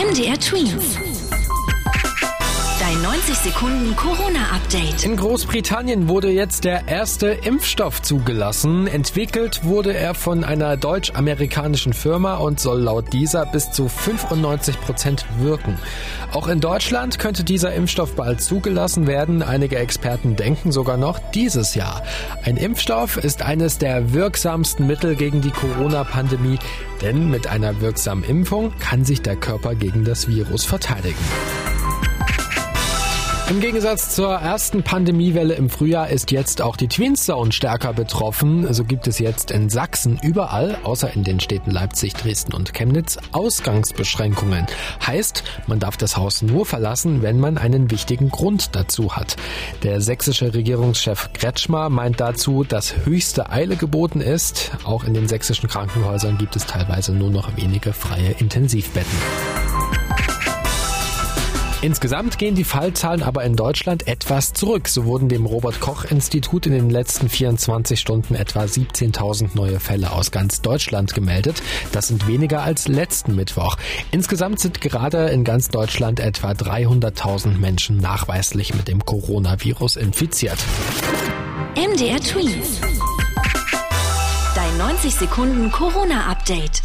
MDR Twins. Dein 90 Sekunden Corona-Update. In Großbritannien wurde jetzt der erste Impfstoff zugelassen. Entwickelt wurde er von einer deutsch-amerikanischen Firma und soll laut dieser bis zu 95 Prozent wirken. Auch in Deutschland könnte dieser Impfstoff bald zugelassen werden. Einige Experten denken sogar noch dieses Jahr. Ein Impfstoff ist eines der wirksamsten Mittel gegen die Corona-Pandemie, denn mit einer wirksamen Impfung kann sich der Körper gegen das Virus verteidigen. Im Gegensatz zur ersten Pandemiewelle im Frühjahr ist jetzt auch die Twins Zone stärker betroffen. So gibt es jetzt in Sachsen überall, außer in den Städten Leipzig, Dresden und Chemnitz, Ausgangsbeschränkungen. Heißt, man darf das Haus nur verlassen, wenn man einen wichtigen Grund dazu hat. Der sächsische Regierungschef Kretschmer meint dazu, dass höchste Eile geboten ist. Auch in den sächsischen Krankenhäusern gibt es teilweise nur noch wenige freie Intensivbetten. Insgesamt gehen die Fallzahlen aber in Deutschland etwas zurück. So wurden dem Robert Koch Institut in den letzten 24 Stunden etwa 17.000 neue Fälle aus ganz Deutschland gemeldet. Das sind weniger als letzten Mittwoch. Insgesamt sind gerade in ganz Deutschland etwa 300.000 Menschen nachweislich mit dem Coronavirus infiziert. MDR Twins. Dein 90 Sekunden Corona-Update.